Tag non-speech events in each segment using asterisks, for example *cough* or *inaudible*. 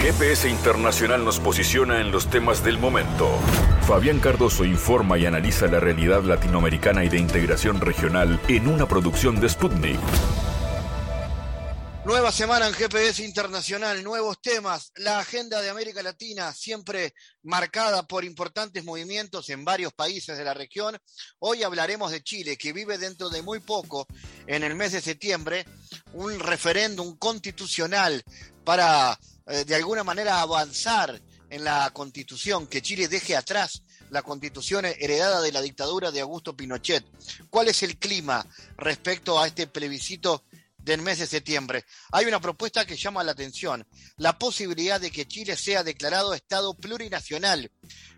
GPS Internacional nos posiciona en los temas del momento. Fabián Cardoso informa y analiza la realidad latinoamericana y de integración regional en una producción de Sputnik. Nueva semana en GPS Internacional, nuevos temas, la agenda de América Latina siempre marcada por importantes movimientos en varios países de la región. Hoy hablaremos de Chile, que vive dentro de muy poco, en el mes de septiembre, un referéndum constitucional para eh, de alguna manera avanzar en la constitución, que Chile deje atrás la constitución heredada de la dictadura de Augusto Pinochet. ¿Cuál es el clima respecto a este plebiscito del mes de septiembre? Hay una propuesta que llama la atención, la posibilidad de que Chile sea declarado Estado plurinacional,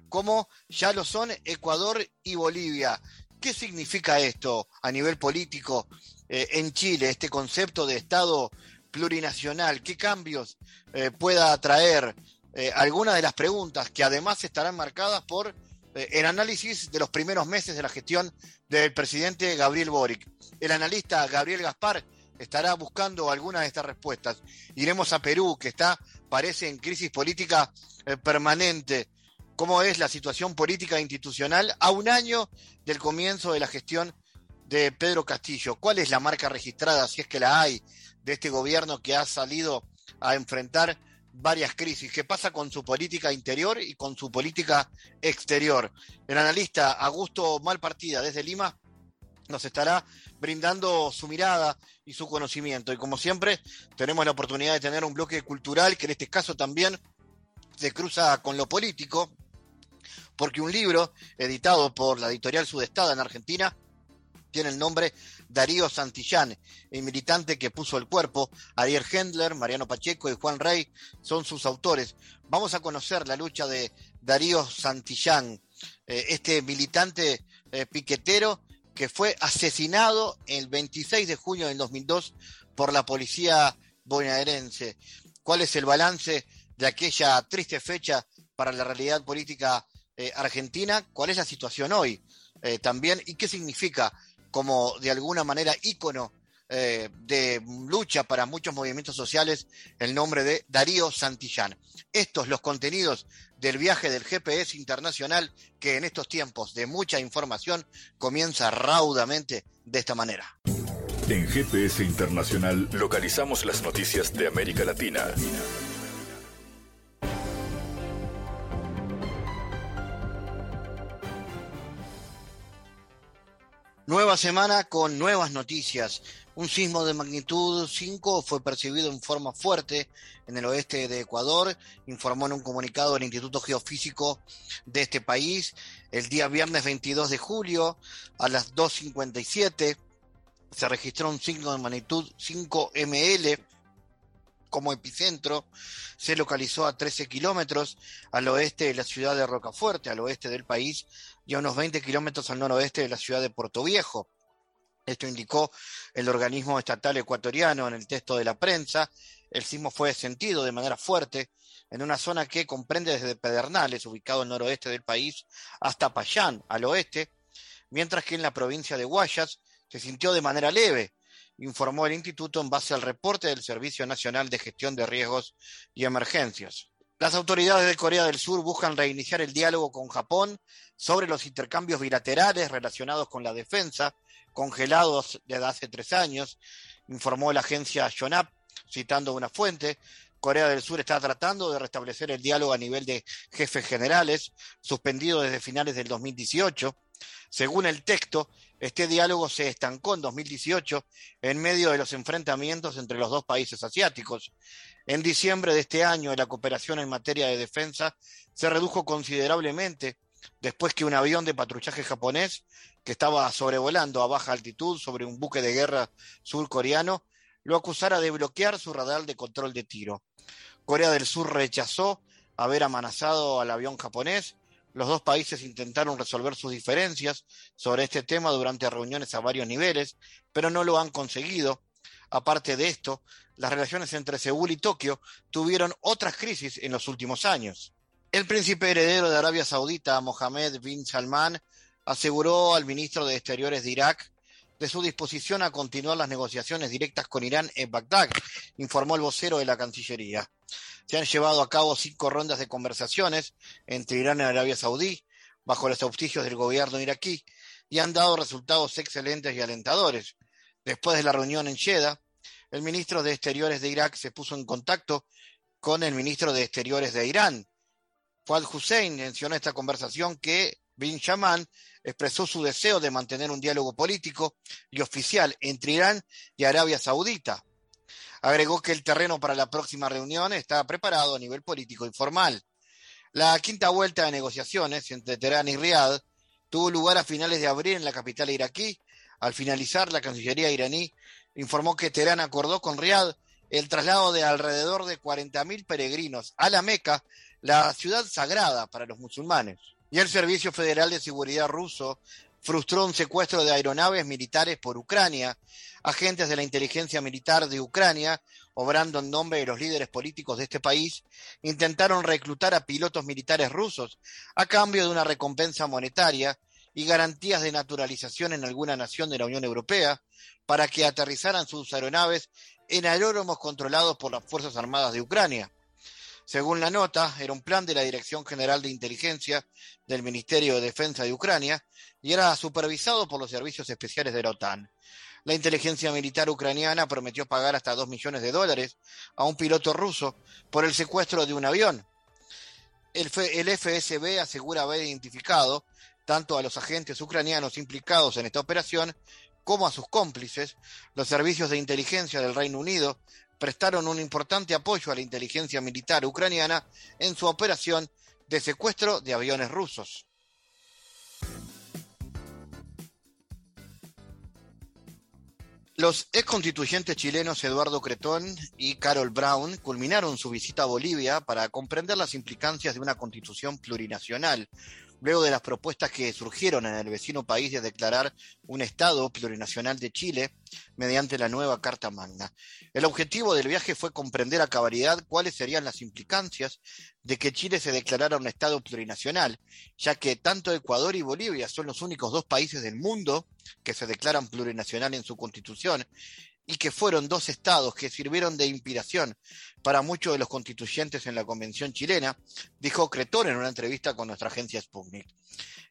como ya lo son Ecuador y Bolivia. ¿Qué significa esto a nivel político eh, en Chile, este concepto de Estado plurinacional? ¿Qué cambios eh, pueda traer? Eh, algunas de las preguntas que además estarán marcadas por eh, el análisis de los primeros meses de la gestión del presidente Gabriel Boric. El analista Gabriel Gaspar estará buscando algunas de estas respuestas. Iremos a Perú, que está, parece, en crisis política permanente. ¿Cómo es la situación política e institucional a un año del comienzo de la gestión de Pedro Castillo? ¿Cuál es la marca registrada, si es que la hay, de este gobierno que ha salido a enfrentar varias crisis. ¿Qué pasa con su política interior y con su política exterior? El analista Augusto Malpartida desde Lima nos estará brindando su mirada y su conocimiento. Y como siempre, tenemos la oportunidad de tener un bloque cultural que en este caso también se cruza con lo político, porque un libro editado por la editorial Sudestada en Argentina tiene el nombre Darío Santillán, el militante que puso el cuerpo. Ariel Hendler, Mariano Pacheco y Juan Rey son sus autores. Vamos a conocer la lucha de Darío Santillán, eh, este militante eh, piquetero que fue asesinado el 26 de junio del 2002 por la policía bonaerense. ¿Cuál es el balance de aquella triste fecha para la realidad política eh, argentina? ¿Cuál es la situación hoy? también, ¿y qué significa como de alguna manera ícono eh, de lucha para muchos movimientos sociales, el nombre de Darío Santillán. Estos los contenidos del viaje del GPS internacional que en estos tiempos de mucha información comienza raudamente de esta manera. En GPS Internacional localizamos las noticias de América Latina. Nueva semana con nuevas noticias. Un sismo de magnitud 5 fue percibido en forma fuerte en el oeste de Ecuador, informó en un comunicado el Instituto Geofísico de este país. El día viernes 22 de julio a las 2.57 se registró un signo de magnitud 5 ML como epicentro. Se localizó a 13 kilómetros al oeste de la ciudad de Rocafuerte, al oeste del país, y a unos 20 kilómetros al noroeste de la ciudad de Puerto Viejo. Esto indicó el organismo estatal ecuatoriano en el texto de la prensa. El sismo fue sentido de manera fuerte en una zona que comprende desde Pedernales, ubicado al noroeste del país, hasta Payán, al oeste, mientras que en la provincia de Guayas se sintió de manera leve, informó el instituto en base al reporte del Servicio Nacional de Gestión de Riesgos y Emergencias. Las autoridades de Corea del Sur buscan reiniciar el diálogo con Japón sobre los intercambios bilaterales relacionados con la defensa, congelados desde hace tres años, informó la agencia Yonhap, citando una fuente. Corea del Sur está tratando de restablecer el diálogo a nivel de jefes generales, suspendido desde finales del 2018. Según el texto, este diálogo se estancó en 2018 en medio de los enfrentamientos entre los dos países asiáticos. En diciembre de este año, la cooperación en materia de defensa se redujo considerablemente después que un avión de patrullaje japonés que estaba sobrevolando a baja altitud sobre un buque de guerra surcoreano lo acusara de bloquear su radar de control de tiro. Corea del Sur rechazó haber amenazado al avión japonés los dos países intentaron resolver sus diferencias sobre este tema durante reuniones a varios niveles, pero no lo han conseguido. Aparte de esto, las relaciones entre Seúl y Tokio tuvieron otras crisis en los últimos años. El príncipe heredero de Arabia Saudita, Mohammed bin Salman, aseguró al ministro de Exteriores de Irak de su disposición a continuar las negociaciones directas con Irán en Bagdad, informó el vocero de la Cancillería. Se han llevado a cabo cinco rondas de conversaciones entre Irán y Arabia Saudí, bajo los auspicios del gobierno iraquí, y han dado resultados excelentes y alentadores. Después de la reunión en Jeddah, el ministro de Exteriores de Irak se puso en contacto con el ministro de Exteriores de Irán. Fuad Hussein mencionó en esta conversación que Bin Shaman expresó su deseo de mantener un diálogo político y oficial entre Irán y Arabia Saudita. Agregó que el terreno para la próxima reunión está preparado a nivel político informal. La quinta vuelta de negociaciones entre Teherán y Riad tuvo lugar a finales de abril en la capital iraquí. Al finalizar, la Cancillería iraní informó que Teherán acordó con Riad el traslado de alrededor de 40.000 peregrinos a la Meca, la ciudad sagrada para los musulmanes. Y el Servicio Federal de Seguridad ruso frustró un secuestro de aeronaves militares por Ucrania. Agentes de la inteligencia militar de Ucrania, obrando en nombre de los líderes políticos de este país, intentaron reclutar a pilotos militares rusos a cambio de una recompensa monetaria y garantías de naturalización en alguna nación de la Unión Europea para que aterrizaran sus aeronaves en aeródromos controlados por las Fuerzas Armadas de Ucrania. Según la nota, era un plan de la Dirección General de Inteligencia del Ministerio de Defensa de Ucrania y era supervisado por los servicios especiales de la OTAN. La inteligencia militar ucraniana prometió pagar hasta dos millones de dólares a un piloto ruso por el secuestro de un avión. El FSB asegura haber identificado tanto a los agentes ucranianos implicados en esta operación como a sus cómplices, los servicios de inteligencia del Reino Unido prestaron un importante apoyo a la inteligencia militar ucraniana en su operación de secuestro de aviones rusos. Los ex constituyentes chilenos Eduardo Cretón y Carol Brown culminaron su visita a Bolivia para comprender las implicancias de una constitución plurinacional, luego de las propuestas que surgieron en el vecino país de declarar un Estado plurinacional de Chile mediante la nueva Carta Magna. El objetivo del viaje fue comprender a cabalidad cuáles serían las implicancias de que Chile se declarara un Estado plurinacional, ya que tanto Ecuador y Bolivia son los únicos dos países del mundo que se declaran plurinacional en su constitución y que fueron dos estados que sirvieron de inspiración para muchos de los constituyentes en la Convención chilena, dijo Cretón en una entrevista con nuestra agencia Sputnik.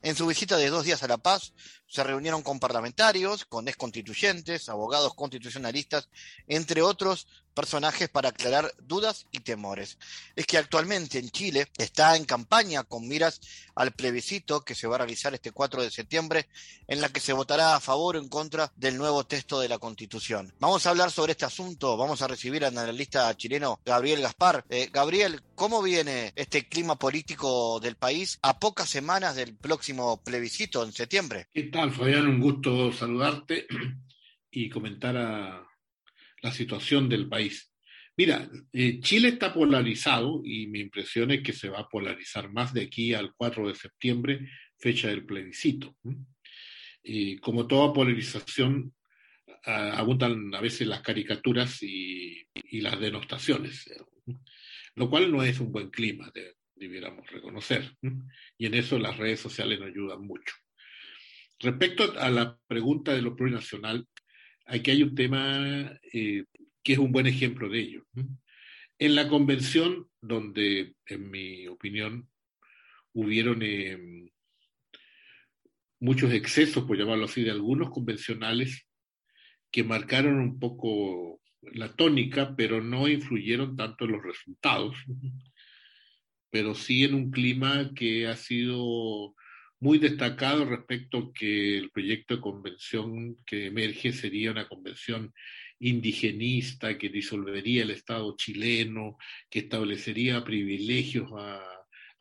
En su visita de dos días a La Paz, se reunieron con parlamentarios, con constituyentes, abogados constitucionalistas, entre otros personajes para aclarar dudas y temores. Es que actualmente en Chile está en campaña con miras al plebiscito que se va a realizar este 4 de septiembre, en la que se votará a favor o en contra del nuevo texto de la Constitución. Vamos a hablar sobre este asunto, vamos a recibir al analista chileno Gabriel Gaspar. Eh, Gabriel, ¿cómo viene este clima político del país a pocas semanas del próximo plebiscito en septiembre? ¿Qué tal, Fabián? Un gusto saludarte *clears throat* y comentar a la situación del país. Mira, eh, Chile está polarizado y mi impresión es que se va a polarizar más de aquí al 4 de septiembre, fecha del plebiscito. Y como toda polarización, abundan a veces las caricaturas y, las denostaciones, lo cual no es un buen clima, debiéramos reconocer. Y en eso las redes sociales nos ayudan mucho. Respecto a la pregunta de lo plurinacional, aquí hay un tema eh, que es un buen ejemplo de ello. En la convención, donde, en mi opinión, hubieron eh, muchos excesos, por llamarlo así, de algunos convencionales que marcaron un poco la tónica, pero no influyeron tanto en los resultados, pero sí en un clima que ha sido muy destacado respecto a que el proyecto de convención que emerge sería una convención indigenista que disolvería el Estado chileno, que establecería privilegios a,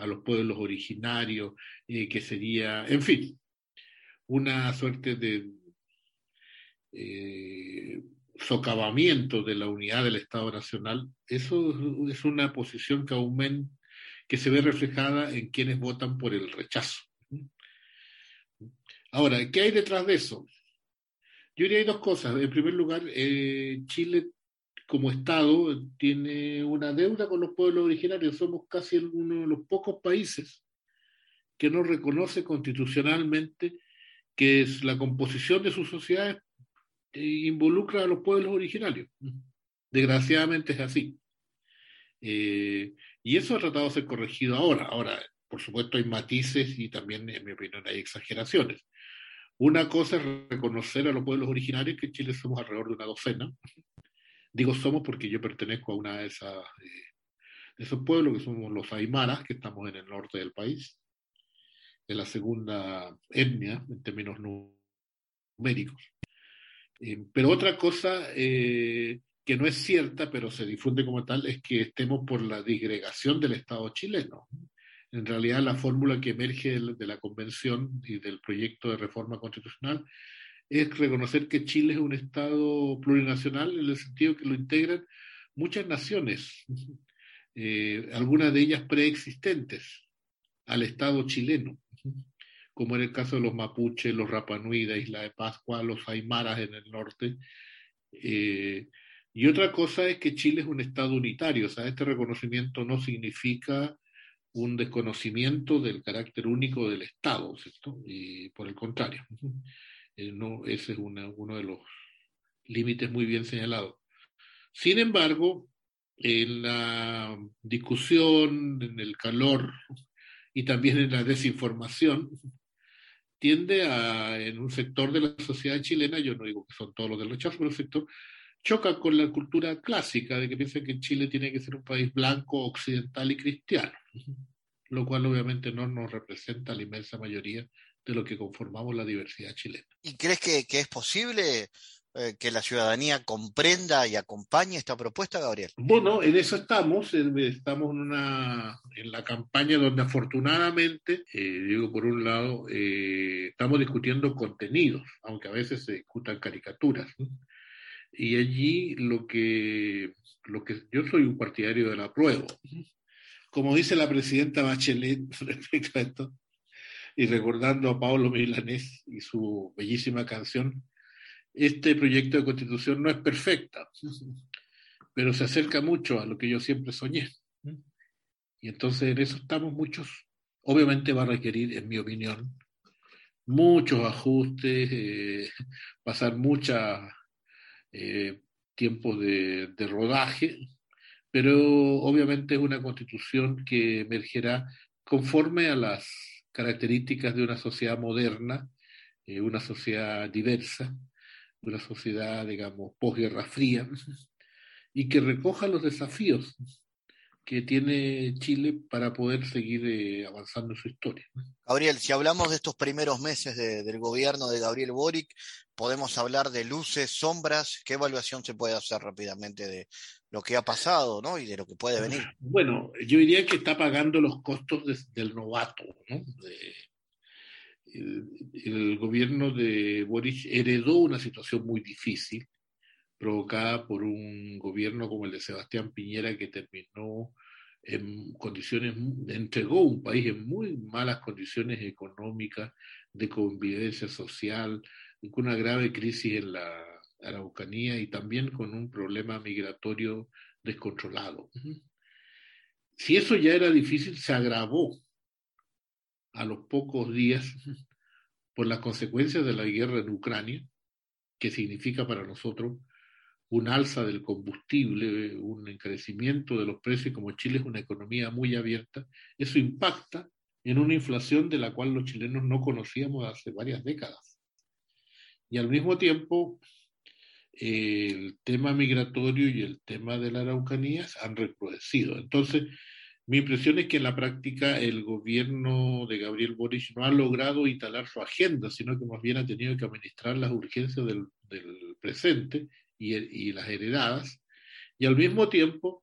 los pueblos originarios, eh, que sería, en fin, una suerte de eh, socavamiento de la unidad del Estado Nacional. Eso es una posición que aún que se ve reflejada en quienes votan por el rechazo. Ahora, ¿qué hay detrás de eso? Yo diría hay dos cosas. En primer lugar, eh, Chile como Estado tiene una deuda con los pueblos originarios. Somos casi uno de los pocos países que no reconoce constitucionalmente que es la composición de sus sociedades involucra a los pueblos originarios. Desgraciadamente es así. Eh, y eso ha tratado de ser corregido ahora. Ahora, por supuesto, hay matices y también, en mi opinión, hay exageraciones. Una cosa es reconocer a los pueblos originarios, que en Chile somos alrededor de una docena. Digo somos porque yo pertenezco a una de, esas, eh, de esos pueblos, que somos los Aymaras, que estamos en el norte del país, de la segunda etnia en términos numéricos. Eh, pero otra cosa eh, que no es cierta, pero se difunde como tal, es que estemos por la disgregación del Estado chileno. En realidad, la fórmula que emerge de la Convención y del proyecto de reforma constitucional es reconocer que Chile es un Estado plurinacional en el sentido que lo integran muchas naciones, eh, algunas de ellas preexistentes al Estado chileno, como en el caso de los mapuches, los rapanui de Isla de Pascua, los aymaras en el norte. Eh, y otra cosa es que Chile es un Estado unitario, o sea, este reconocimiento no significa un desconocimiento del carácter único del Estado, ¿cierto? Y por el contrario, eh, ese es uno de los límites muy bien señalados. Sin embargo, en la discusión, en el calor y también en la desinformación, tiende a, en un sector de la sociedad chilena, yo no digo que son todos los del rechazo, pero el sector choca con la cultura clásica de que piensa que Chile tiene que ser un país blanco, occidental y cristiano, *laughs* lo cual obviamente no nos representa la inmensa mayoría de lo que conformamos la diversidad chilena. ¿Y crees que, es posible eh, que la ciudadanía comprenda y acompañe esta propuesta, Gabriel? Bueno, en eso estamos, estamos en, una, en la campaña donde afortunadamente, eh, digo por un lado, eh, estamos discutiendo contenidos, aunque a veces se discutan caricaturas. Y allí lo que, lo que yo soy un partidario de la prueba. Como dice la presidenta Bachelet respecto a esto, y recordando a Pablo Milanés y su bellísima canción, este proyecto de constitución no es perfecta, pero se acerca mucho a lo que yo siempre soñé. Y entonces en eso estamos muchos. Obviamente va a requerir, en mi opinión, muchos ajustes, eh, pasar mucha eh, tiempo de, rodaje, pero obviamente es una constitución que emergerá conforme a las características de una sociedad moderna, eh, una sociedad diversa, una sociedad, digamos, posguerra fría, *laughs* y que recoja los desafíos que tiene Chile para poder seguir eh, avanzando en su historia. Gabriel, si hablamos de estos primeros meses del gobierno de Gabriel Boric, podemos hablar de luces, sombras. ¿Qué evaluación se puede hacer rápidamente de lo que ha pasado ¿no? y de lo que puede venir? Bueno, yo diría que está pagando los costos del novato. ¿no? El, gobierno de Boric heredó una situación muy difícil provocada por un gobierno como el de Sebastián Piñera que terminó en condiciones, entregó un país en muy malas condiciones económicas, de convivencia social, con una grave crisis en la Araucanía y también con un problema migratorio descontrolado. Si eso ya era difícil, se agravó a los pocos días por las consecuencias de la guerra en Ucrania, que significa para nosotros un alza del combustible, un encarecimiento de los precios, como Chile es una economía muy abierta, eso impacta en una inflación de la cual los chilenos no conocíamos hace varias décadas. Y al mismo tiempo, el tema migratorio y el tema de la Araucanía han recrudecido. Entonces, mi impresión es que en la práctica el gobierno de Gabriel Boric no ha logrado instalar su agenda, sino que más bien ha tenido que administrar las urgencias del, presente y, las heredadas, y al mismo tiempo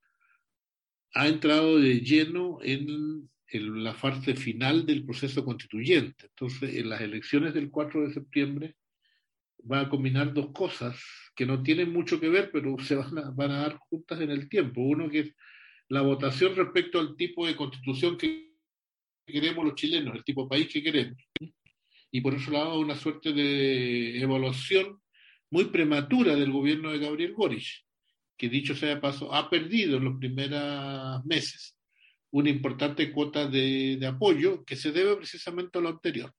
ha entrado de lleno en, la fase final del proceso constituyente. Entonces, en las elecciones del 4 de septiembre va a combinar dos cosas que no tienen mucho que ver, pero se van a, van a dar juntas en el tiempo. Uno que es la votación respecto al tipo de constitución que queremos los chilenos, el tipo de país que queremos. Y por otro lado, una suerte de evaluación muy prematura del gobierno de Gabriel Boric, que dicho sea de paso, ha perdido en los primeros meses una importante cuota de, apoyo que se debe precisamente a lo anterior.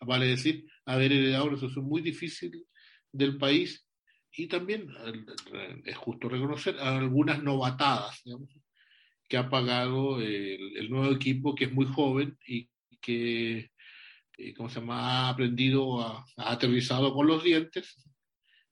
Vale decir, haber heredado una situación muy difícil del país y también es justo reconocer algunas novatadas que ha pagado el, nuevo equipo, que es muy joven y que, eh, ¿cómo se llama?, ha aprendido, ha aterrizado con los dientes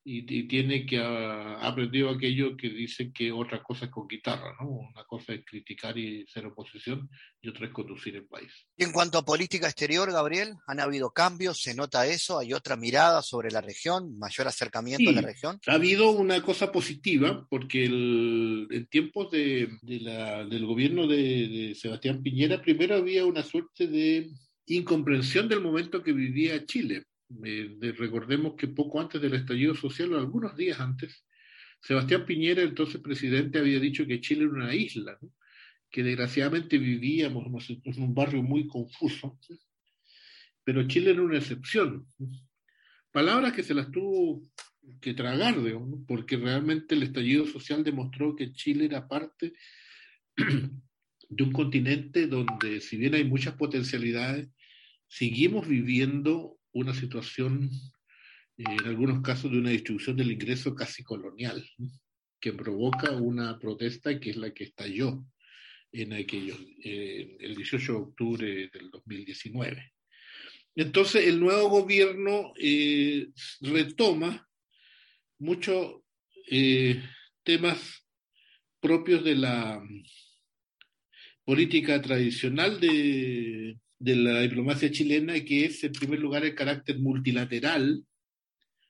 y, tiene que ha, aprendido aquello que dice que otra cosa es con guitarra, ¿no? Una cosa es criticar y ser oposición y otra es conducir el país. Y en cuanto a política exterior, Gabriel, ¿han habido cambios? ¿Se nota eso? ¿Hay otra mirada sobre la región? ¿Mayor acercamiento a la región? Ha habido una cosa positiva porque el, en tiempos de, de la, del gobierno de, de Sebastián Piñera, primero había una suerte de incomprensión del momento que vivía Chile recordemos que poco antes del estallido social, o algunos días antes, Sebastián Piñera, entonces presidente, había dicho que Chile era una isla, que desgraciadamente vivíamos en un barrio muy confuso, pero Chile era una excepción. Palabras que se las tuvo que tragar, porque realmente el estallido social demostró que Chile era parte *clears throat* de un continente donde, si bien hay muchas potencialidades, seguimos viviendo una situación, eh, en algunos casos, de una distribución del ingreso casi colonial, que provoca una protesta que es la que estalló en aquellos, el 18 de octubre del 2019. Entonces, el nuevo gobierno eh, retoma muchos eh, temas propios de la política tradicional de, de la diplomacia chilena, que es, en primer lugar, el carácter multilateral,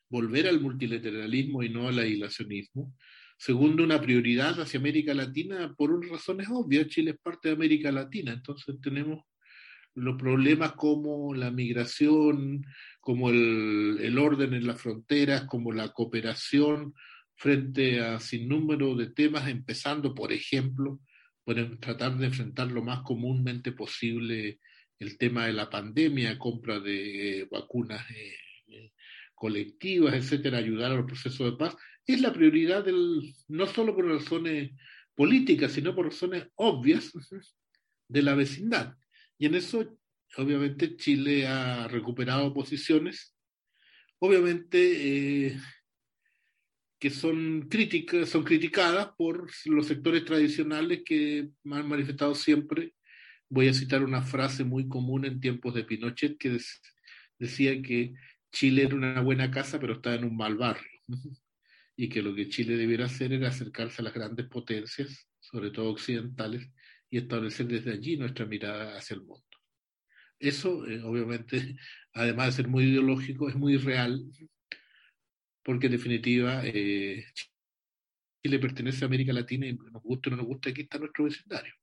volver al multilateralismo y no al aislacionismo. Segundo, una prioridad hacia América Latina por razones obvias. Chile es parte de América Latina, entonces tenemos los problemas como la migración, como el, el orden en las fronteras, como la cooperación frente a sin número de temas, empezando, por ejemplo, por tratar de enfrentar lo más comúnmente posible el tema de la pandemia, compra de eh, vacunas eh, eh, colectivas, etcétera, ayudar a los procesos de paz, es la prioridad del, no solo por razones políticas, sino por razones obvias *laughs* de la vecindad. Y en eso, obviamente, Chile ha recuperado posiciones, obviamente, que son críticas, son criticadas por los sectores tradicionales que han manifestado siempre Voy a citar una frase muy común en tiempos de Pinochet que decía que Chile era una buena casa, pero estaba en un mal barrio. y que lo que Chile debiera hacer era acercarse a las grandes potencias, sobre todo occidentales, y establecer desde allí nuestra mirada hacia el mundo. Eso, eh, obviamente, *laughs* además de ser muy ideológico, es muy real, porque en definitiva eh, Chile pertenece a América Latina y nos gusta o no nos gusta, aquí está nuestro vecindario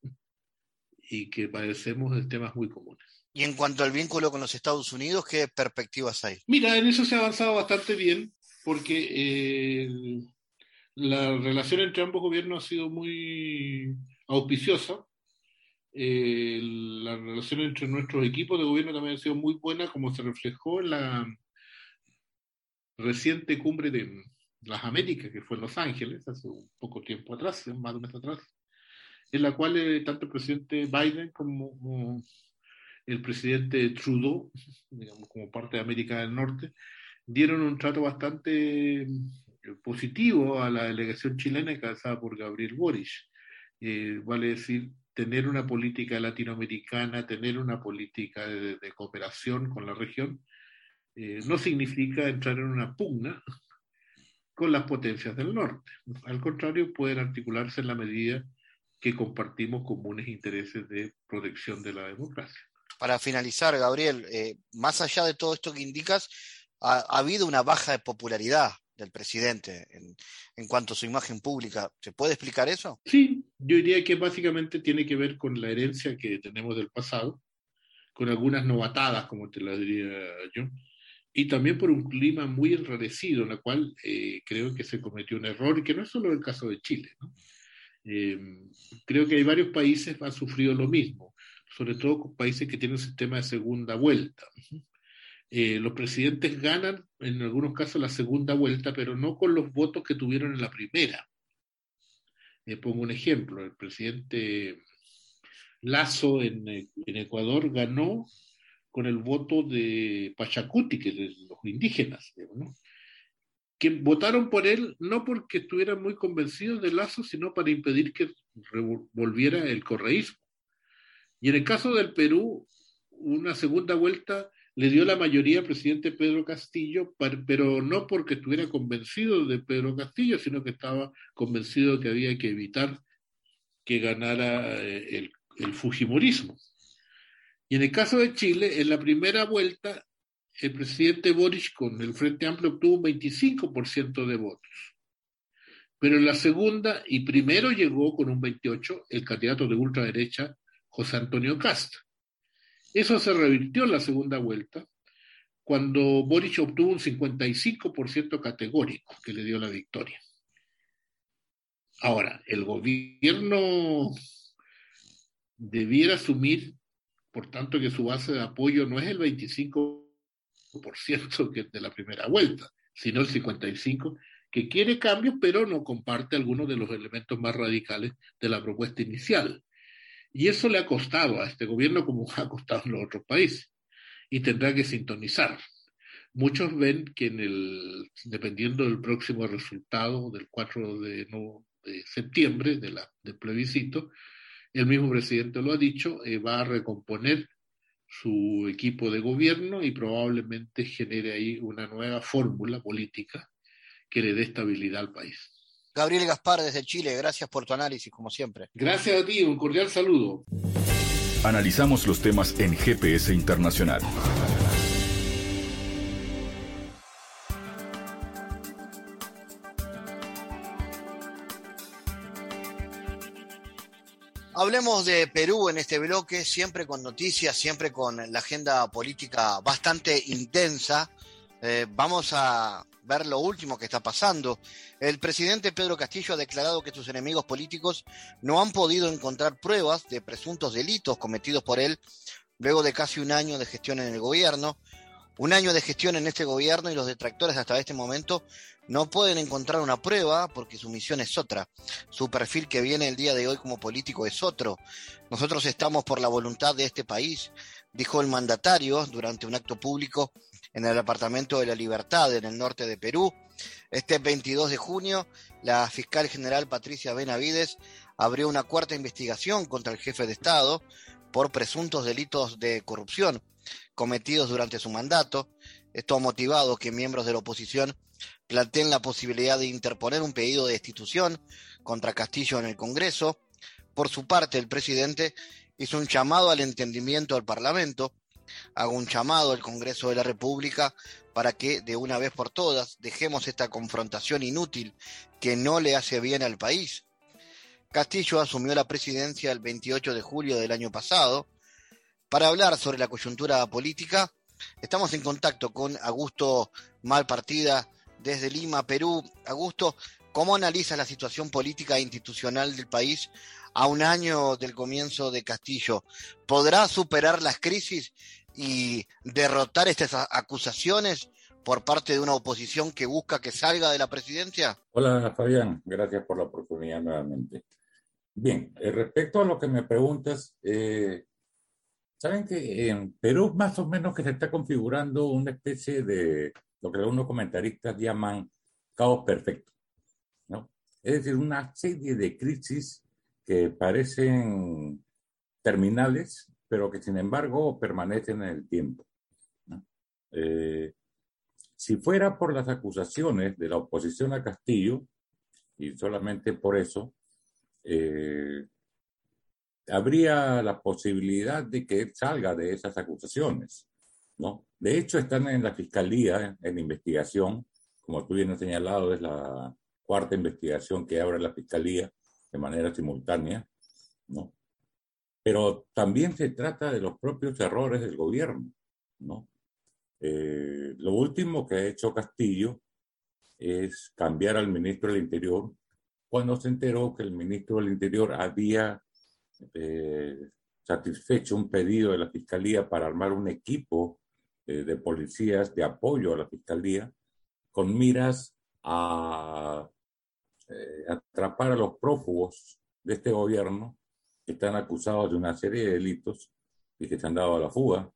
y que padecemos de temas muy comunes. Y en cuanto al vínculo con los Estados Unidos, ¿qué perspectivas hay? Mira, en eso se ha avanzado bastante bien, porque eh, la relación entre ambos gobiernos ha sido muy auspiciosa. Eh, la relación entre nuestros equipos de gobierno también ha sido muy buena, como se reflejó en la reciente cumbre de las Américas, que fue en Los Ángeles, hace un poco tiempo atrás, más de un mes atrás en la cual eh, tanto el presidente Biden como, el presidente Trudeau, digamos, como parte de América del Norte, dieron un trato bastante eh, positivo a la delegación chilena encabezada por Gabriel Boric. Eh, vale decir, tener una política latinoamericana, tener una política de, cooperación con la región, no significa entrar en una pugna con las potencias del norte. Al contrario, pueden articularse en la medida que compartimos comunes intereses de protección de la democracia. Para finalizar, Gabriel, eh, más allá de todo esto que indicas, ha, habido una baja de popularidad del presidente en, en, cuanto a su imagen pública. ¿Se puede explicar eso? Sí, yo diría que básicamente tiene que ver con la herencia que tenemos del pasado, con algunas novatadas, como te la diría yo, y también por un clima muy enrarecido, en el cual eh, creo que se cometió un error, y que no es solo el caso de Chile. ¿no? Eh, creo que hay varios países que han sufrido lo mismo, sobre todo países que tienen un sistema de segunda vuelta. Eh, los presidentes ganan en algunos casos la segunda vuelta, pero no con los votos que tuvieron en la primera. Eh, pongo un ejemplo, el presidente Lazo en, en, Ecuador ganó con el voto de Pachacuti, que es de los indígenas, ¿no? Que votaron por él no porque estuvieran muy convencidos de Lazo, sino para impedir que volviera el correísmo. Y en el caso del Perú, una segunda vuelta le dio la mayoría al presidente Pedro Castillo, pero no porque estuviera convencido de Pedro Castillo, sino que estaba convencido que había que evitar que ganara eh, el, el Fujimorismo. Y en el caso de Chile, en la primera vuelta, el presidente Boric con el Frente Amplio obtuvo un 25% de votos. Pero en la segunda y primero llegó con un 28 el candidato de ultraderecha José Antonio Castro. Eso se revirtió en la segunda vuelta, cuando Boric obtuvo un 55% categórico que le dio la victoria. Ahora, el gobierno debiera asumir, por tanto, que su base de apoyo no es el 25% que de la primera vuelta, sino el 55%, que quiere cambios, pero no comparte algunos de los elementos más radicales de la propuesta inicial. Y eso le ha costado a este gobierno como *laughs* ha costado en los otros países. Y tendrá que sintonizar. Muchos ven que en el, dependiendo del próximo resultado del 4 de, septiembre del plebiscito, el mismo presidente lo ha dicho, eh, va a recomponer su equipo de gobierno y probablemente genere ahí una nueva fórmula política que le dé estabilidad al país. Gabriel Gaspar desde Chile, gracias por tu análisis, como siempre. Gracias a ti, un cordial saludo. Analizamos los temas en GPS Internacional. Hablemos de Perú en este bloque, siempre con noticias, siempre con la agenda política bastante intensa. Eh, vamos a ver lo último que está pasando. El presidente Pedro Castillo ha declarado que sus enemigos políticos no han podido encontrar pruebas de presuntos delitos cometidos por él luego de casi un año de gestión en el gobierno. Un año de gestión en este gobierno y los detractores hasta este momento no pueden encontrar una prueba porque su misión es otra. Su perfil que viene el día de hoy como político es otro. Nosotros estamos por la voluntad de este país, dijo el mandatario durante un acto público en el Departamento de la Libertad, en el norte de Perú. Este 22 de junio, la fiscal general Patricia Benavides abrió una cuarta investigación contra el jefe de Estado por presuntos delitos de corrupción cometidos durante su mandato. Esto ha motivado que miembros de la oposición planteen la posibilidad de interponer un pedido de destitución contra Castillo en el Congreso. Por su parte, el presidente hizo un llamado al entendimiento al Parlamento hago un llamado al Congreso de la República para que de una vez por todas dejemos esta confrontación inútil que no le hace bien al país. Castillo asumió la presidencia el 28 de julio del año pasado. Para hablar sobre la coyuntura política, estamos en contacto con Augusto Malpartida desde Lima, Perú. Augusto, ¿cómo analiza la situación política e institucional del país a un año del comienzo de Castillo, ¿podrá superar las crisis y derrotar estas acusaciones por parte de una oposición que busca que salga de la presidencia? Hola Fabián, gracias por la oportunidad nuevamente. Bien, eh, respecto a lo que me preguntas, eh, saben que en Perú más o menos que se está configurando una especie de lo que algunos comentaristas llaman caos perfecto, ¿no? Es decir, una serie de crisis que parecen terminales, pero que sin embargo permanecen en el tiempo. Eh, si fuera por las acusaciones de la oposición a Castillo, y solamente por eso, eh, habría la posibilidad de que salga de esas acusaciones. ¿no? De hecho, están en la fiscalía en investigación, como tú bien has señalado, es la cuarta investigación que abre la fiscalía de manera simultánea, ¿no? Pero también se trata de los propios errores del gobierno, ¿no? Eh, lo último que ha hecho Castillo es cambiar al ministro del Interior cuando se enteró que el ministro del Interior había eh, satisfecho un pedido de la Fiscalía para armar un equipo eh, de policías de apoyo a la Fiscalía con miras a eh, atrapar a los prófugos de este gobierno que están acusados de una serie de delitos y que se han dado a la fuga,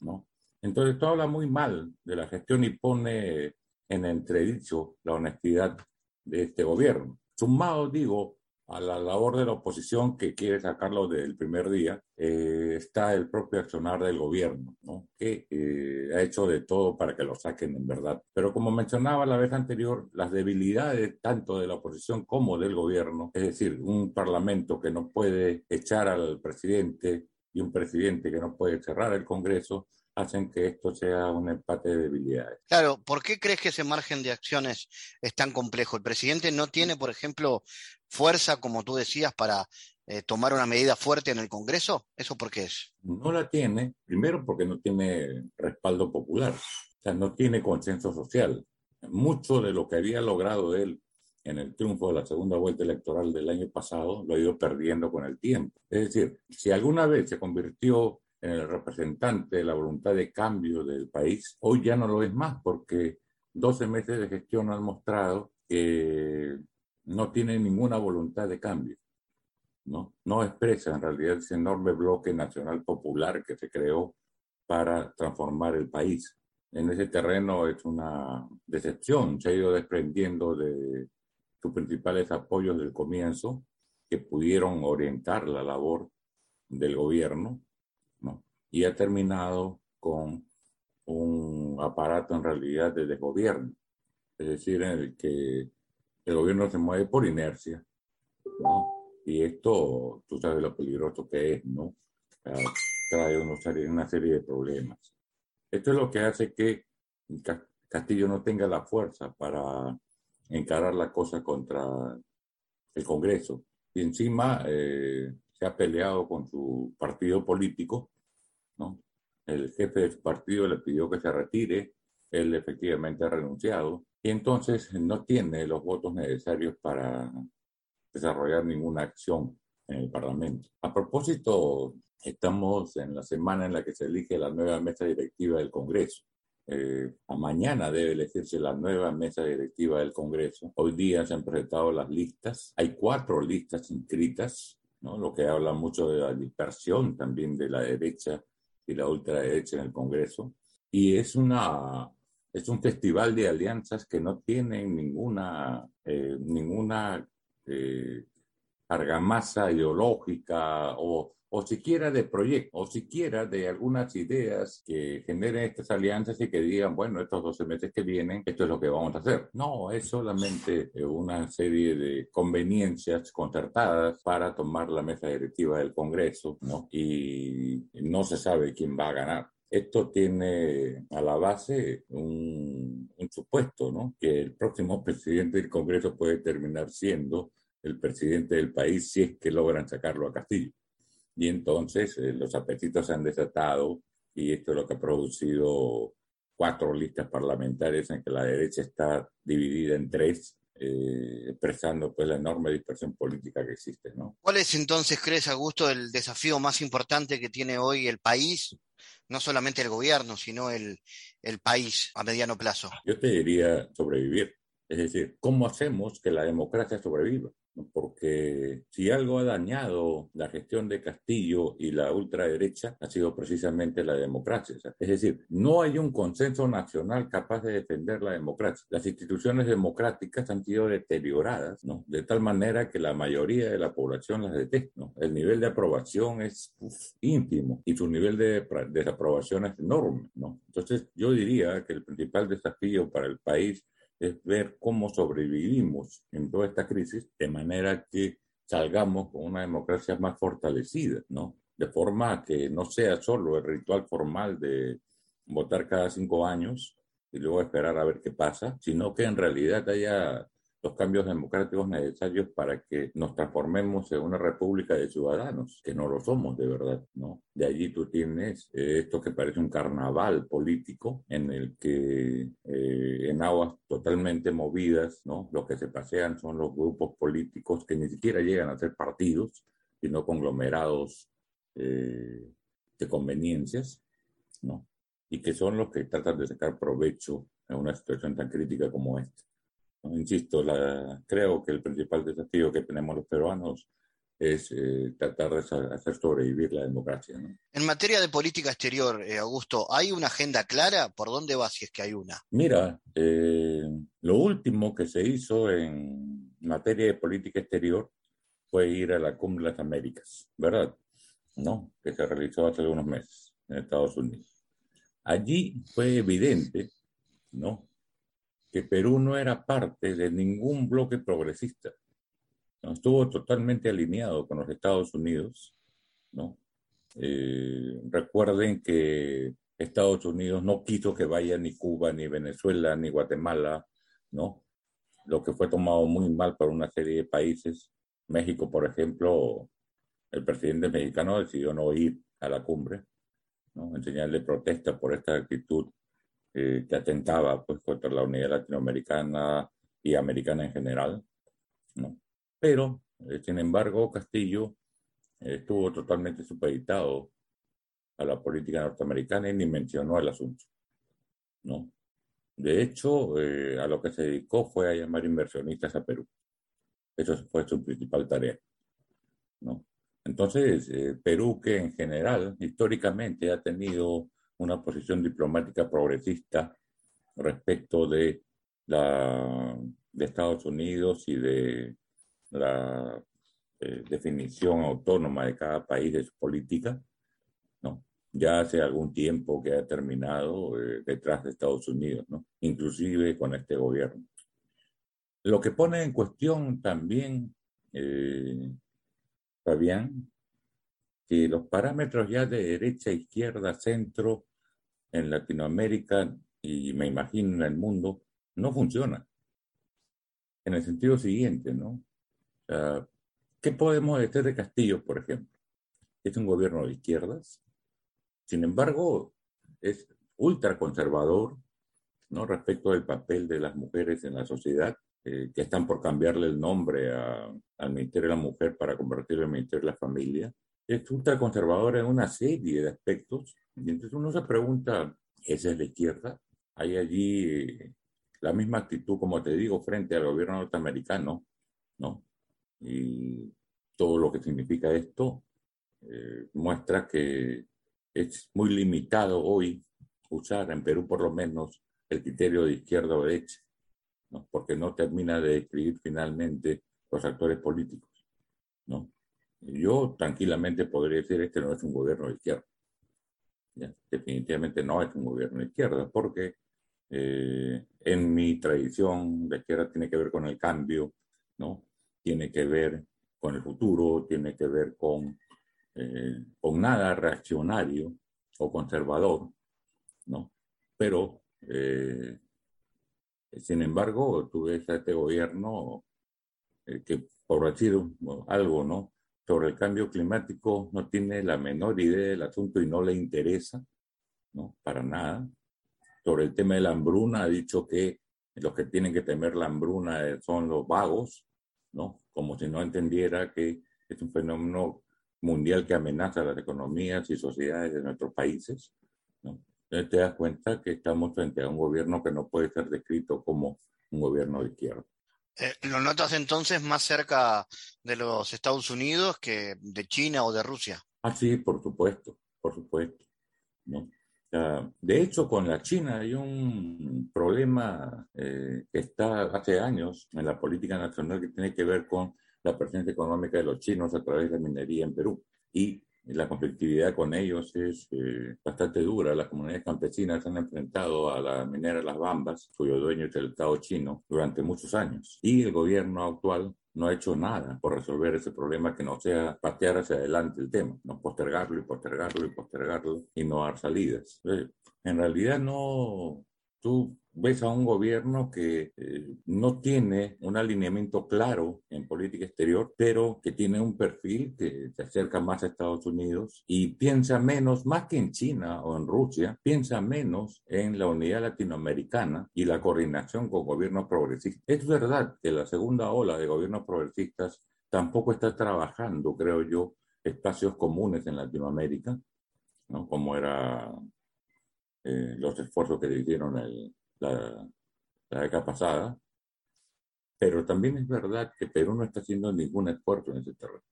¿no? Entonces, esto habla muy mal de la gestión y pone en entredicho la honestidad de este gobierno. Sumado, digo, a la labor de la oposición que quiere sacarlo del primer día, eh, está el propio accionar del gobierno, ¿no? que eh, ha hecho de todo para que lo saquen en verdad. Pero como mencionaba la vez anterior, las debilidades tanto de la oposición como del gobierno, es decir, un parlamento que no puede echar al presidente y un presidente que no puede cerrar el Congreso, hacen que esto sea un empate de debilidades. Claro, ¿por qué crees que ese margen de acciones es tan complejo? ¿El presidente no tiene, por ejemplo, fuerza, como tú decías, para eh, tomar una medida fuerte en el Congreso? ¿Eso por qué es? No la tiene, primero porque no tiene respaldo popular, o sea, no tiene consenso social. Mucho de lo que había logrado él en el triunfo de la segunda vuelta electoral del año pasado lo ha ido perdiendo con el tiempo. Es decir, si alguna vez se convirtió en el representante de la voluntad de cambio del país, hoy ya no lo es más porque 12 meses de gestión han mostrado que no tiene ninguna voluntad de cambio. ¿no? no expresa en realidad ese enorme bloque nacional popular que se creó para transformar el país. En ese terreno es una decepción, se ha ido desprendiendo de sus principales apoyos del comienzo que pudieron orientar la labor del gobierno y ha terminado con un aparato en realidad de desgobierno, es decir, en el que el gobierno se mueve por inercia, Y esto, tú sabes lo peligroso que es, ¿no? Trae una serie de problemas. Esto es lo que hace que Castillo no tenga la fuerza para encarar la cosa contra el Congreso. Y encima eh, se ha peleado con su partido político el jefe del partido le pidió que se retire, él efectivamente ha renunciado y entonces no tiene los votos necesarios para desarrollar ninguna acción en el Parlamento. A propósito, estamos en la semana en la que se elige la nueva mesa directiva del Congreso. Eh, a mañana debe elegirse la nueva mesa directiva del Congreso. Hoy día se han presentado las listas. Hay cuatro listas inscritas, ¿no? lo que habla mucho de la dispersión también de la derecha y la ultraderecha en el Congreso. Y es, una, es un festival de alianzas que no tienen ninguna, eh, ninguna eh, argamasa ideológica o o siquiera de proyectos, o siquiera de algunas ideas que generen estas alianzas y que digan, bueno, estos 12 meses que vienen, esto es lo que vamos a hacer. No, es solamente una serie de conveniencias concertadas para tomar la mesa directiva del Congreso, ¿no? Y no se sabe quién va a ganar. Esto tiene a la base un, un supuesto, ¿no? Que el próximo *laughs* presidente del Congreso puede terminar siendo el presidente del país si es que logran sacarlo a Castillo y entonces eh, los apetitos se han desatado y esto es lo que ha producido cuatro listas parlamentarias en que la derecha está dividida en tres, eh, expresando pues la enorme dispersión política que existe. ¿no? ¿Cuál es entonces, crees, Augusto, el desafío más importante que tiene hoy el país? No solamente el gobierno, sino el, el país a mediano plazo. Yo te diría sobrevivir. Es decir, ¿cómo hacemos que la democracia sobreviva? Porque si algo ha dañado la gestión de Castillo y la ultraderecha ha sido precisamente la democracia. Es decir, no hay un consenso nacional capaz de defender la democracia. Las instituciones democráticas han sido deterioradas, ¿no? De tal manera que la mayoría de la población las detesta, El nivel de aprobación es ínfimo y su nivel de desaprobación es enorme, ¿no? Entonces, yo diría que el principal desafío para el país es ver cómo sobrevivimos en toda esta crisis de manera que salgamos con una democracia más fortalecida, ¿no? De forma que no sea solo el ritual formal de votar cada cinco años y luego esperar a ver qué pasa, sino que en realidad haya los cambios democráticos necesarios para que nos transformemos en una república de ciudadanos, que no lo somos de verdad, ¿no? De allí tú tienes eh, esto que parece un carnaval político en el que eh, en aguas totalmente movidas, ¿no? Lo que se pasean son los grupos políticos que ni siquiera llegan a ser partidos, sino conglomerados eh, de conveniencias, ¿no? Y que son los que tratan de sacar provecho en una situación tan crítica como esta. Insisto, la, creo que el principal desafío que tenemos los peruanos es eh, tratar de hacer sobrevivir la democracia. En materia de política exterior, eh, Augusto, ¿hay una agenda clara? ¿Por dónde va si es que hay una? Mira, eh, lo último que se hizo en materia de política exterior fue ir a la Cumbre de las Américas, ¿verdad? ¿No? Que se realizó hace algunos meses en Estados Unidos. Allí fue evidente, ¿no? Que Perú no era parte de ningún bloque progresista. Estuvo totalmente alineado con los Estados Unidos, ¿no? Eh, recuerden que Estados Unidos no quiso que vaya ni Cuba, ni Venezuela, ni Guatemala, ¿no? Lo que fue tomado muy mal por una serie de países. México, por ejemplo, el presidente mexicano decidió no ir a la cumbre, ¿no? En señal de protesta por esta actitud eh, que atentaba pues, contra la unidad latinoamericana y americana en general, ¿no? Pero, eh, sin embargo, Castillo estuvo totalmente supeditado a la política norteamericana y ni mencionó el asunto. ¿no? De hecho, eh, a lo que se dedicó fue a llamar inversionistas a Perú. Eso fue su principal tarea. ¿no? Entonces, eh, Perú, que en general, históricamente, ha tenido una posición diplomática progresista respecto de, la, Estados Unidos y de la eh, definición autónoma de cada país de su política, ¿no? Ya hace algún tiempo que ha terminado eh, detrás de Estados Unidos, ¿no? Inclusive con este gobierno. Lo que pone en cuestión también, eh, Fabián, que los parámetros ya de derecha, izquierda, centro en Latinoamérica y me imagino en el mundo no funcionan. En el sentido siguiente, ¿no? ¿Qué podemos decir de Castillo, por ejemplo? Es un gobierno de izquierdas, sin embargo, es ultraconservador ¿no? respecto del papel de las mujeres en la sociedad, eh, que están por cambiarle el nombre al Ministerio de la Mujer para convertirlo en Ministerio de la Familia. Es ultraconservador en una serie de aspectos. Y entonces uno se pregunta, ¿esa es la izquierda? Hay allí la misma actitud, como te digo, frente al gobierno norteamericano, ¿no? Y todo lo que significa esto eh, muestra que es muy limitado hoy usar en Perú por lo menos el criterio de izquierda o derecha, ¿no? porque no termina de describir finalmente los actores políticos. ¿no? Yo tranquilamente podría decir este no es un gobierno de izquierda. Definitivamente no es un gobierno de izquierda, porque eh, en mi tradición la izquierda tiene que ver con el cambio, ¿no? tiene que ver con el futuro, tiene que ver con, eh, con nada reaccionario o conservador, ¿no? Pero, eh, sin embargo, tú ves a este gobierno que, por decir algo, ¿no? Sobre el cambio climático no tiene la menor idea del asunto y no le interesa, ¿no? Para nada. Sobre el tema de la hambruna ha dicho que los que tienen que temer la hambruna son los vagos, ¿no? Como si no entendiera que es un fenómeno mundial que amenaza las economías y sociedades de nuestros países, ¿no? Entonces te das cuenta que estamos frente a un gobierno que no puede ser descrito como un gobierno de izquierda. Eh, ¿Lo notas entonces más cerca de los Estados Unidos que de China o de Rusia? Ah, sí, por supuesto, por supuesto. ¿no? de hecho, con la China hay un problema eh, que está hace años en la política nacional que tiene que ver con la presencia económica de los chinos a través de la minería en Perú. La conflictividad con ellos es eh, bastante dura. Las comunidades campesinas han enfrentado a la minera Las Bambas, cuyo dueño es el Estado chino, durante muchos años. Y el gobierno actual no ha hecho nada por resolver ese problema que no sea patear hacia adelante el tema, no postergarlo y postergarlo y postergarlo y no dar salidas. En realidad no, tú ves a un gobierno que eh, no tiene un alineamiento claro en política exterior, pero que tiene un perfil que se acerca más a Estados Unidos y piensa menos, más que en China o en Rusia, piensa menos en la unidad latinoamericana y la coordinación con gobiernos progresistas. Es verdad que la segunda ola de gobiernos progresistas tampoco está trabajando, creo yo, espacios comunes en Latinoamérica, ¿no? como era eh, los esfuerzos que hicieron el, la, la década pasada, pero también es verdad que Perú no está haciendo ningún esfuerzo en ese terreno.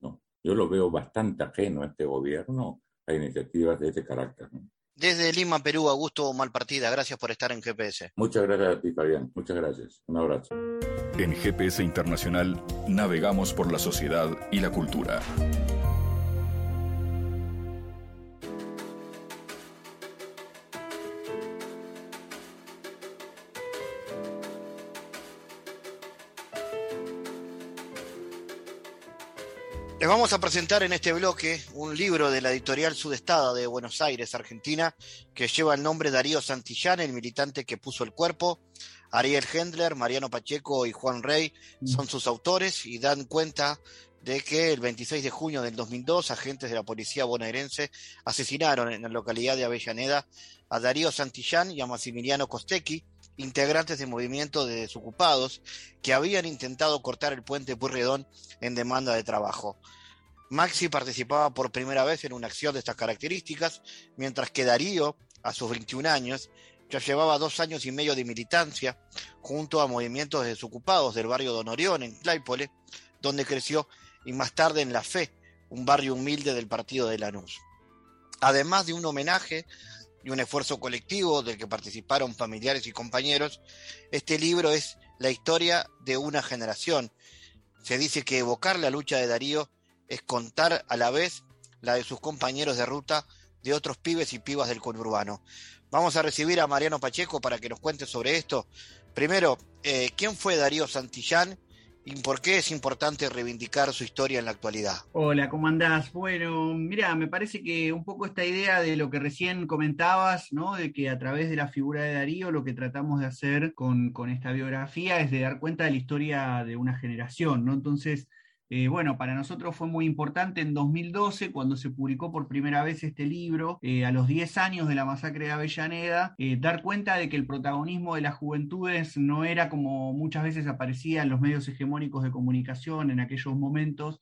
¿no? Yo lo veo bastante ajeno a este gobierno a iniciativas de ese carácter. Desde Lima, Perú, Augusto Malpartida, gracias por estar en GPS. Muchas gracias a ti, Fabián. Muchas gracias. Un abrazo. En GPS Internacional navegamos por la sociedad y la cultura. Vamos a presentar en este bloque un libro de la editorial Sudestada de Buenos Aires, Argentina, que lleva el nombre Darío Santillán, el militante que puso el cuerpo. Ariel Hendler, Mariano Pacheco y Juan Rey son sus autores y dan cuenta de que el 26 de junio del 2002 agentes de la policía bonaerense asesinaron en la localidad de Avellaneda a Darío Santillán y a Massimiliano Costecchi, integrantes del movimiento de desocupados que habían intentado cortar el puente Purredón en demanda de trabajo. Maxi participaba por primera vez en una acción de estas características, mientras que Darío, a sus 21 años, ya llevaba dos años y medio de militancia junto a movimientos de desocupados del barrio Don Orión en Claypole, donde creció, y más tarde en La Fe, un barrio humilde del partido de Lanús. Además de un homenaje y un esfuerzo colectivo del que participaron familiares y compañeros, este libro es la historia de una generación. Se dice que evocar la lucha de Darío es contar a la vez la de sus compañeros de ruta de otros pibes y pibas del conurbano. Vamos a recibir a Mariano Pacheco para que nos cuente sobre esto. Primero, eh, ¿quién fue Darío Santillán y por qué es importante reivindicar su historia en la actualidad. Hola, ¿cómo andás? Bueno, mira, me parece que un poco esta idea de lo que recién comentabas, ¿no? De que a través de la figura de Darío lo que tratamos de hacer con, con esta biografía es de dar cuenta de la historia de una generación, ¿no? Entonces, eh, bueno, para nosotros fue muy importante en 2012, cuando se publicó por primera vez este libro, eh, a los 10 años de la masacre de Avellaneda, eh, dar cuenta de que el protagonismo de las juventudes no era como muchas veces aparecía en los medios hegemónicos de comunicación en aquellos momentos,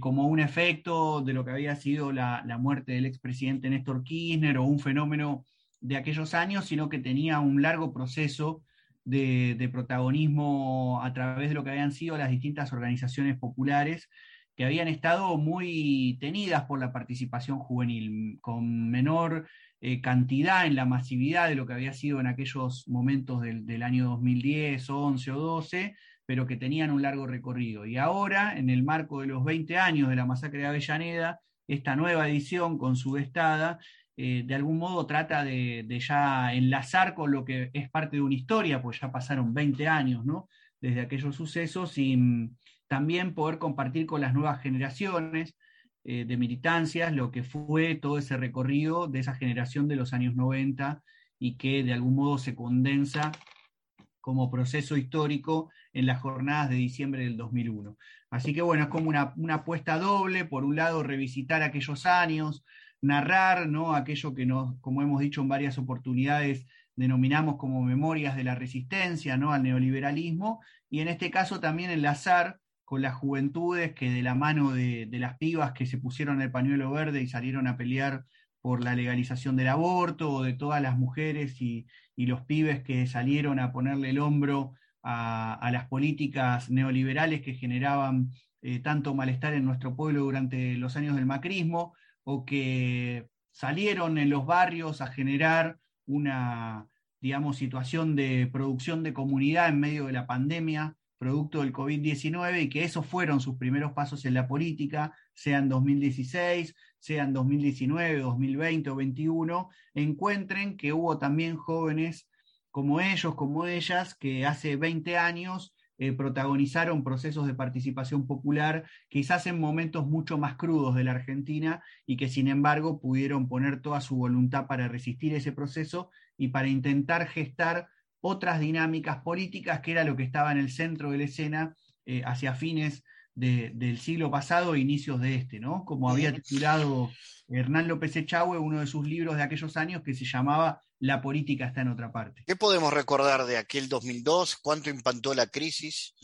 como un efecto de lo que había sido la, la muerte del expresidente Néstor Kirchner o un fenómeno de aquellos años, sino que tenía un largo proceso de, protagonismo a través de lo que habían sido las distintas organizaciones populares que habían estado muy tenidas por la participación juvenil, con menor eh, cantidad en la masividad de lo que había sido en aquellos momentos del, del, año 2010, 11 o 12, pero que tenían un largo recorrido. Y ahora, en el marco de los 20 años de la masacre de Avellaneda, esta nueva edición con su estada eh, de algún modo trata de, ya enlazar con lo que es parte de una historia, pues ya pasaron 20 años ¿no? desde aquellos sucesos y también poder compartir con las nuevas generaciones eh, de militancias lo que fue todo ese recorrido de esa generación de los años 90 y que de algún modo se condensa como proceso histórico en las jornadas de diciembre del 2001. Así que bueno, es como una apuesta doble, por un lado revisitar aquellos años, narrar ¿no? aquello que nos, como hemos dicho en varias oportunidades, denominamos como memorias de la resistencia ¿no? al neoliberalismo, y en este caso también enlazar con las juventudes que de la mano de, las pibas que se pusieron el pañuelo verde y salieron a pelear por la legalización del aborto, o de todas las mujeres y, los pibes que salieron a ponerle el hombro a, las políticas neoliberales que generaban eh, tanto malestar en nuestro pueblo durante los años del macrismo, o que salieron en los barrios a generar una, digamos, situación de producción de comunidad en medio de la pandemia, producto del COVID-19, y que esos fueron sus primeros pasos en la política, sea en 2016, sea en 2019, 2020 o 2021, encuentren que hubo también jóvenes como ellos, como ellas, que hace 20 años eh, protagonizaron procesos de participación popular, quizás en momentos mucho más crudos de la Argentina, y que sin embargo pudieron poner toda su voluntad para resistir ese proceso y para intentar gestar otras dinámicas políticas, que era lo que estaba en el centro de la escena eh, hacia fines del siglo pasado e inicios de este, ¿no? Como había titulado Hernán López Echagüe, uno de sus libros de aquellos años que se llamaba La política está en otra parte. ¿Qué podemos recordar de aquel 2002? ¿Cuánto impactó la crisis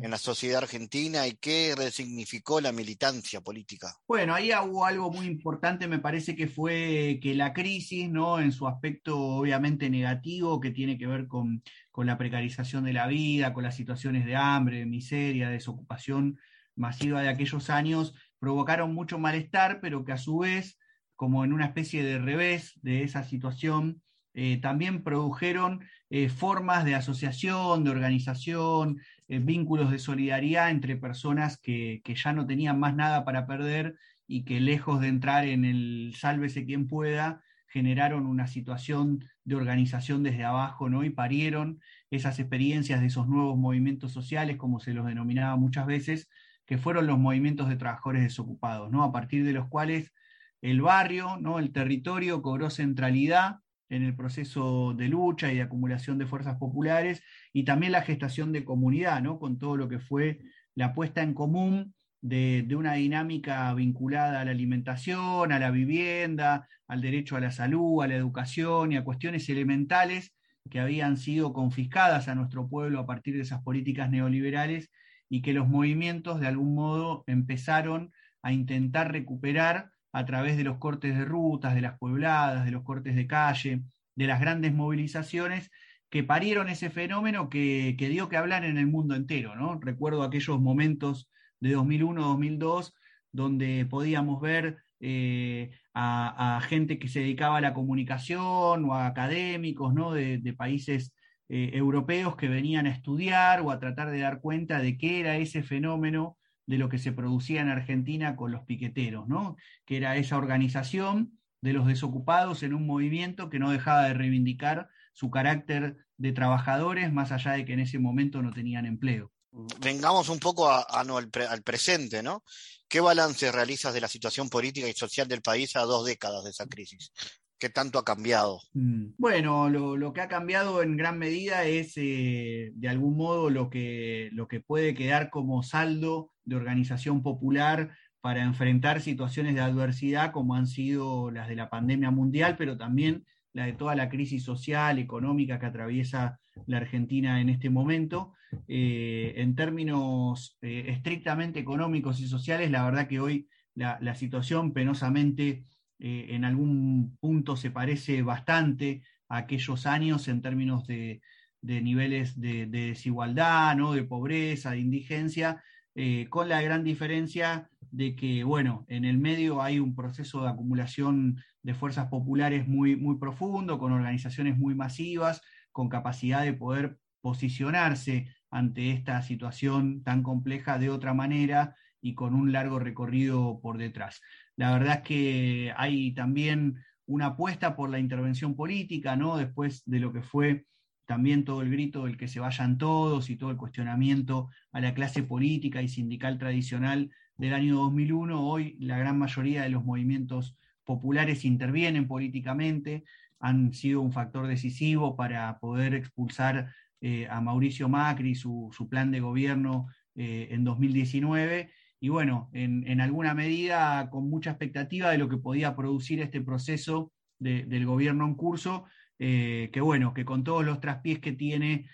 en la sociedad argentina y qué resignificó la militancia política? Bueno, ahí hubo algo muy importante, me parece que fue que la crisis, ¿no? En su aspecto obviamente negativo, que tiene que ver con, con la precarización de la vida, con las situaciones de hambre, de miseria, desocupación masiva de aquellos años, provocaron mucho malestar, pero que a su vez como en una especie de revés de esa situación, eh, también produjeron eh, formas de asociación, de organización, vínculos de solidaridad entre personas que, que, ya no tenían más nada para perder y que lejos de entrar en el sálvese quien pueda, generaron una situación de organización desde abajo, ¿no? Y parieron esas experiencias de esos nuevos movimientos sociales, como se los denominaba muchas veces, que fueron los movimientos de trabajadores desocupados, ¿no? A partir de los cuales el barrio, ¿no? El territorio cobró centralidad en el proceso de lucha y de acumulación de fuerzas populares y también la gestación de comunidad, ¿no? Con todo lo que fue la puesta en común de, una dinámica vinculada a la alimentación, a la vivienda, al derecho a la salud, a la educación y a cuestiones elementales que habían sido confiscadas a nuestro pueblo a partir de esas políticas neoliberales y que los movimientos de algún modo empezaron a intentar recuperar a través de los cortes de rutas, de las puebladas, de los cortes de calle, de las grandes movilizaciones que parieron ese fenómeno que, dio que hablar en el mundo entero. ¿no? Recuerdo aquellos momentos de 2001-2002, donde podíamos ver eh, a, gente que se dedicaba a la comunicación o a académicos ¿no? de, países eh, europeos que venían a estudiar o a tratar de dar cuenta de qué era ese fenómeno de lo que se producía en Argentina con los piqueteros, ¿no? que era esa organización de los desocupados en un movimiento que no dejaba de reivindicar su carácter de trabajadores, más allá de que en ese momento no tenían empleo vengamos un poco a, no, al, presente, ¿no? ¿Qué balance realizas de la situación política y social del país a dos décadas de esa crisis? ¿Qué tanto ha cambiado? Mm. Bueno, lo, que ha cambiado en gran medida es, eh, de algún modo, lo que, lo que puede quedar como saldo de organización popular para enfrentar situaciones de adversidad como han sido las de la pandemia mundial, pero también la de toda la crisis social, económica que atraviesa la Argentina en este momento. Eh, en términos eh, estrictamente económicos y sociales, la verdad que hoy la, situación penosamente eh, en algún punto se parece bastante a aquellos años en términos de, niveles de, desigualdad, ¿no? de pobreza, de indigencia, con la gran diferencia de que, bueno, en el medio hay un proceso de acumulación de fuerzas populares muy, muy profundo, con organizaciones muy masivas, con capacidad de poder posicionarse ante esta situación tan compleja de otra manera y con un largo recorrido por detrás. La verdad es que hay también una apuesta por la intervención política, ¿no? Después de lo que fue también todo el grito del que se vayan todos y todo el cuestionamiento a la clase política y sindical tradicional del año 2001, hoy la gran mayoría de los movimientos populares intervienen políticamente, han sido un factor decisivo para poder expulsar eh, a Mauricio Macri, su, su plan de gobierno eh, en 2019, y bueno, en, alguna medida con mucha expectativa de lo que podía producir este proceso del gobierno en curso, eh, que bueno, que con todos los traspiés que tiene,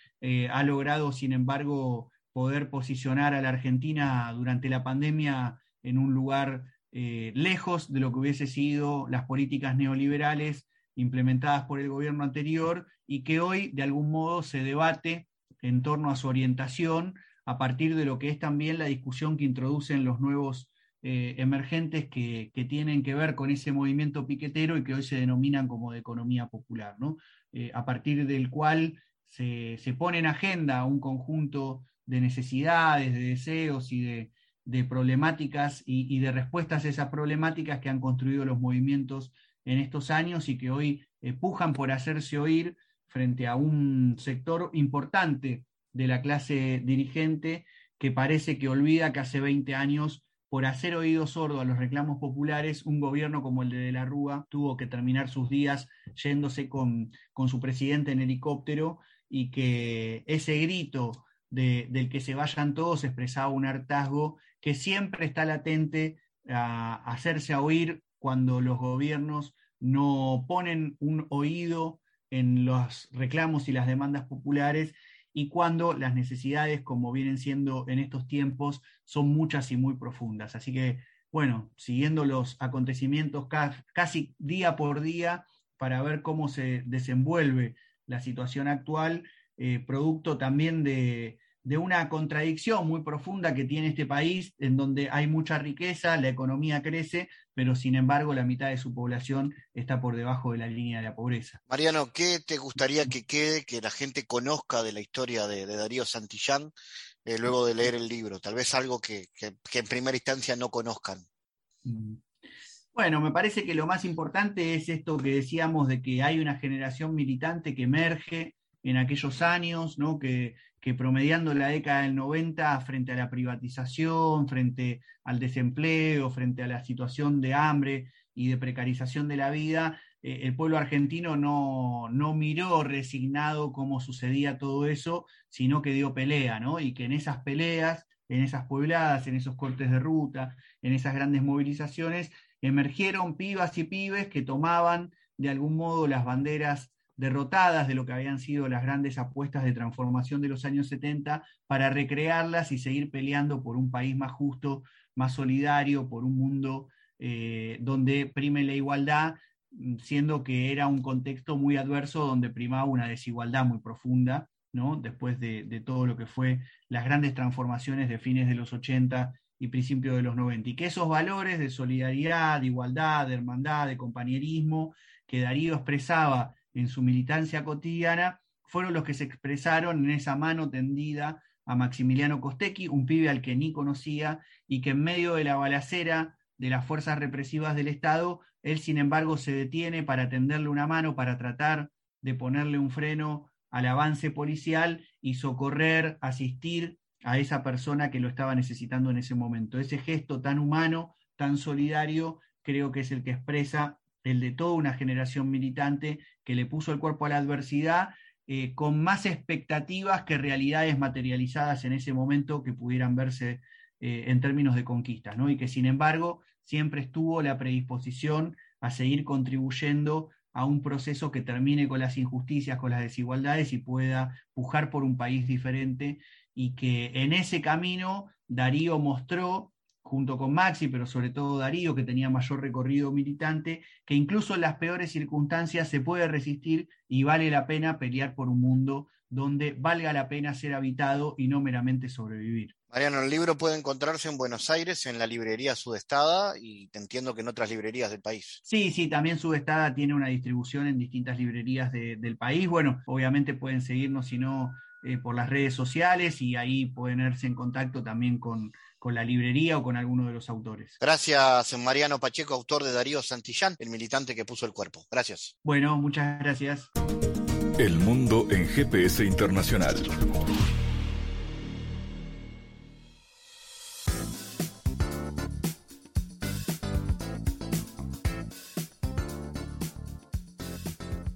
ha logrado, sin embargo, poder posicionar a la Argentina durante la pandemia en un lugar lejos de lo que hubiese sido las políticas neoliberales implementadas por el gobierno anterior y que hoy de algún modo se debate en torno a su orientación a partir de lo que es también la discusión que introducen los nuevos eh, emergentes que, tienen que ver con ese movimiento piquetero y que hoy se denominan como de economía popular, ¿no? Eh, a partir del cual se, pone en agenda un conjunto de necesidades, de deseos y de, problemáticas y, y, de respuestas a esas problemáticas que han construido los movimientos en estos años y que hoy eh, pujan por hacerse oír frente a un sector importante de la clase dirigente que parece que olvida que hace 20 años, por hacer oído sordo a los reclamos populares, un gobierno como el de De la Rúa tuvo que terminar sus días yéndose con, su presidente en helicóptero y que ese grito del que se vayan todos expresaba un hartazgo que siempre está latente a hacerse a oír cuando los gobiernos no ponen un oído en los reclamos y las demandas populares y cuando las necesidades, como vienen siendo en estos tiempos, son muchas y muy profundas. Así que, bueno, siguiendo los acontecimientos casi día por día para ver cómo se desenvuelve la situación actual, eh, producto también de, de una contradicción muy profunda que tiene este país, en donde hay mucha riqueza, la economía crece, pero sin embargo la mitad de su población está por debajo de la línea de la pobreza. Mariano, ¿qué te gustaría que quede, que la gente conozca de la historia de, Darío Santillán eh, luego de leer el libro? Tal vez algo que, en primera instancia no conozcan. Mm. Bueno, me parece que lo más importante es esto que decíamos de que hay una generación militante que emerge en aquellos años, ¿no? que, que promediando la década del 90 frente a la privatización, frente al desempleo, frente a la situación de hambre y de precarización de la vida, eh, el pueblo argentino no, no, miró resignado cómo sucedía todo eso, sino que dio pelea, ¿no? Y que en esas peleas, en esas puebladas, en esos cortes de ruta, en esas grandes movilizaciones, emergieron pibas y pibes que tomaban de algún modo las banderas derrotadas de lo que habían sido las grandes apuestas de transformación de los años 70 para recrearlas y seguir peleando por un país más justo, más solidario, por un mundo eh, donde prime la igualdad, siendo que era un contexto muy adverso donde primaba una desigualdad muy profunda, ¿no? después de, de todo lo que fue las grandes transformaciones de fines de los 80 y principios de los 90. Y que esos valores de solidaridad, de igualdad, de hermandad, de compañerismo, que Darío expresaba en su militancia cotidiana, fueron los que se expresaron en esa mano tendida a Maximiliano Costecchi, un pibe al que ni conocía y que en medio de la balacera de las fuerzas represivas del Estado, él sin embargo se detiene para tenderle una mano, para tratar de ponerle un freno al avance policial y socorrer, asistir a esa persona que lo estaba necesitando en ese momento. Ese gesto tan humano, tan solidario, creo que es el que expresa el de toda una generación militante que le puso el cuerpo a la adversidad eh, con más expectativas que realidades materializadas en ese momento que pudieran verse eh, en términos de conquistas, ¿no? y que sin embargo siempre estuvo la predisposición a seguir contribuyendo a un proceso que termine con las injusticias, con las desigualdades y pueda pujar por un país diferente y que en ese camino Darío mostró junto con Maxi, pero sobre todo Darío, que tenía mayor recorrido militante, que incluso en las peores circunstancias se puede resistir y vale la pena pelear por un mundo donde valga la pena ser habitado y no meramente sobrevivir. Mariano, el libro puede encontrarse en Buenos Aires, en la librería Sudestada, y te entiendo que en otras librerías del país. Sí, sí, también Sudestada tiene una distribución en distintas librerías del país. Bueno, obviamente pueden seguirnos, si no, eh, por las redes sociales y ahí pueden verse en contacto también con, con la librería o con alguno de los autores. Gracias, Mariano Pacheco, autor de Darío Santillán, el militante que puso el cuerpo. Gracias. Bueno, muchas gracias. El mundo en GPS Internacional.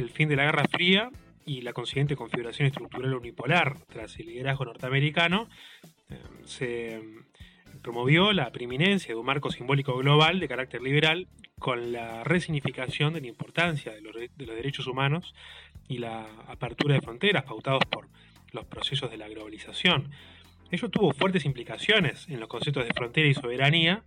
el fin de la Guerra Fría y la consiguiente configuración estructural unipolar tras el liderazgo norteamericano, eh, se promovió la preeminencia de un marco simbólico global de carácter liberal con la resignificación de la importancia de los, de los derechos humanos y la apertura de fronteras pautados por los procesos de la globalización. Ello tuvo fuertes implicaciones en los conceptos de frontera y soberanía,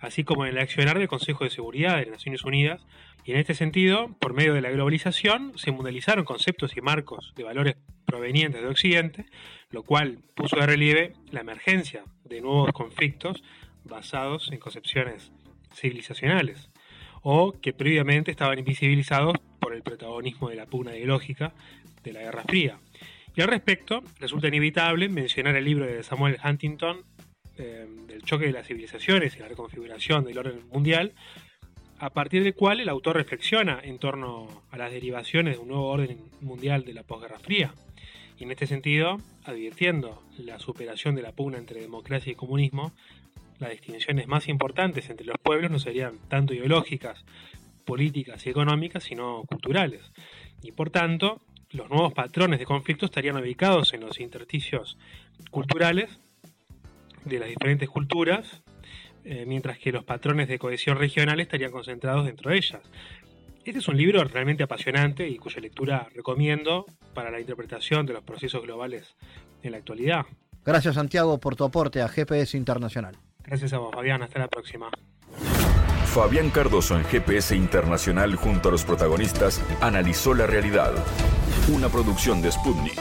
así como en el accionar del Consejo de Seguridad de las Naciones Unidas, y en este sentido, por medio de la globalización, se mundializaron conceptos y marcos de valores provenientes de Occidente, lo cual puso de relieve la emergencia de nuevos conflictos basados en concepciones civilizacionales, o que previamente estaban invisibilizados por el protagonismo de la pugna ideológica de la Guerra Fría. Y al respecto, resulta inevitable mencionar el libro de Samuel Huntington, eh, del choque de las civilizaciones y la reconfiguración del orden mundial, a partir del cual el autor reflexiona en torno a las derivaciones de un nuevo orden mundial de la posguerra fría. Y en este sentido, advirtiendo la superación de la pugna entre democracia y comunismo, las distinciones más importantes entre los pueblos no serían tanto ideológicas, políticas y económicas, sino culturales. Y por tanto, los nuevos patrones de conflicto estarían ubicados en los intersticios culturales de las diferentes culturas eh, mientras que los patrones de cohesión regional estarían concentrados dentro de ellas. Este es un libro realmente apasionante y cuya lectura recomiendo para la interpretación de los procesos globales en la actualidad. Gracias Santiago por tu aporte a GPS Internacional. Gracias a vos, Fabián. Hasta la próxima. Fabián Cardoso en GPS Internacional junto a los protagonistas analizó la realidad. Una producción de Sputnik.